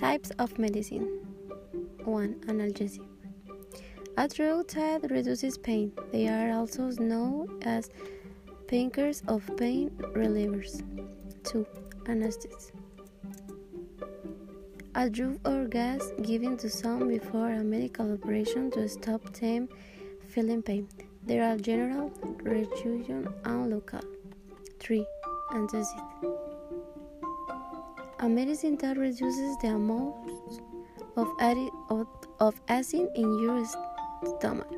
Types of medicine 1. Analgesic. A drug that reduces pain. They are also known as painkillers of pain relievers. 2. Anesthetic. A drug or gas given to some before a medical operation to stop them feeling pain. There are general, regional, and local. 3. Antacid. A medicine that reduces the amount of, of acid in your stomach.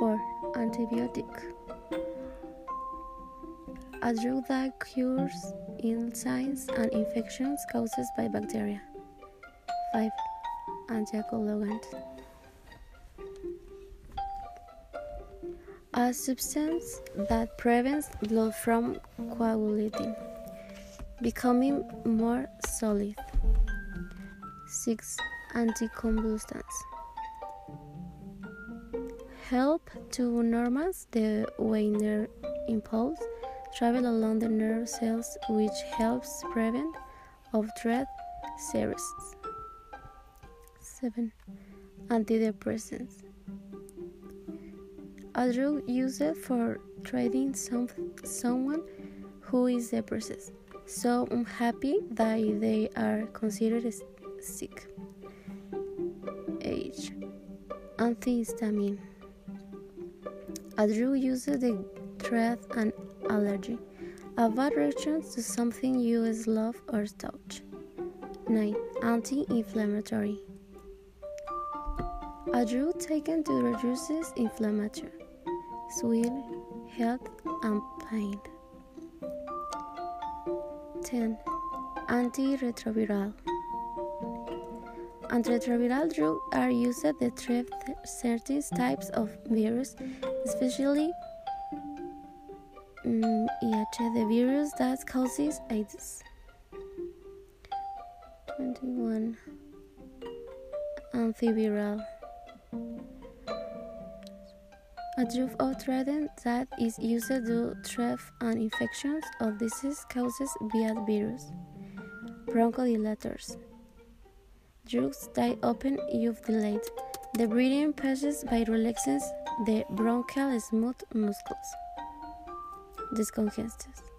4. Antibiotic. A drug that cures illnesses and infections caused by bacteria. 5. Anticoagulant. A substance that prevents blood from coagulating, becoming more solid. 6. Anticonvulsants help to normalize the way impulse travel along the nerve cells, which helps prevent of dread series. 7. Antidepressants a drug used for treating some, someone who is depressed, so unhappy that they are considered sick. H. Antihistamine. A drug used to treat an allergy, a bad reaction to something you love or touch. 9. Anti-inflammatory. A drug taken to reduce inflammation, swelling, heat, and pain. 10. Antiretroviral. Antiretroviral drugs are used to treat certain types of virus, especially um, the virus that causes AIDS. 21. Antiviral. A drug or treatment that is used to treat an infection of disease caused via virus. Bronchodilators. Drugs that open up dilate the breathing passes by relaxing the bronchial smooth muscles. Decongestants.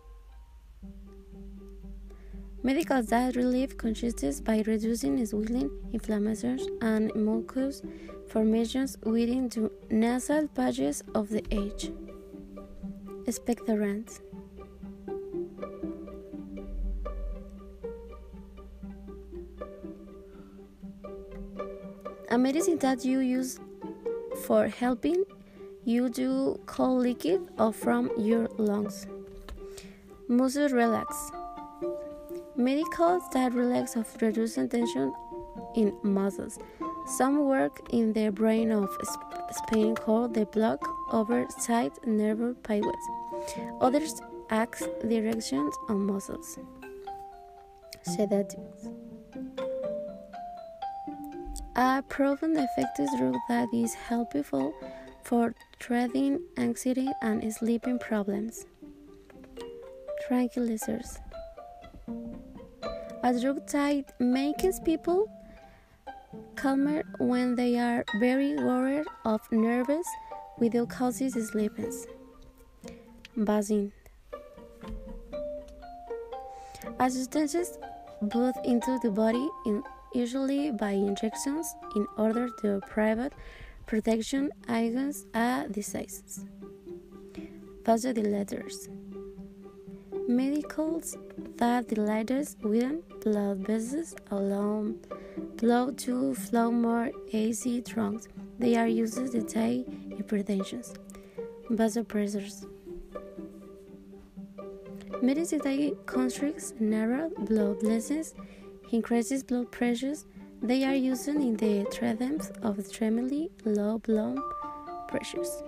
Medical diet relief congestion by reducing swelling, inflammation, and mucus formations within the nasal passages of the age. Expectorants. A medicine that you use for helping you do cool liquid or from your lungs. Muscle relax. Medicals that relax of reducing tension in muscles. Some work in the brain of Spain called the block over side nerve pathways. Others act directions on muscles. Sedatives. A proven effective drug that is helpful for treating anxiety and sleeping problems. Tranquilizers. A drug that makes people calmer when they are very worried or nervous without causing sleepiness. Buzzing. A substances put into the body, in, usually by injections, in order to provide protection against uh, a disease. Vasodilators medicals that dilates within blood vessels allow blood to flow more easy trunks. They are used to detect hypertension. Vasopressors. Medicine that constricts narrow blood vessels, increases blood pressures. They are used in the treatment of extremely low blood pressures.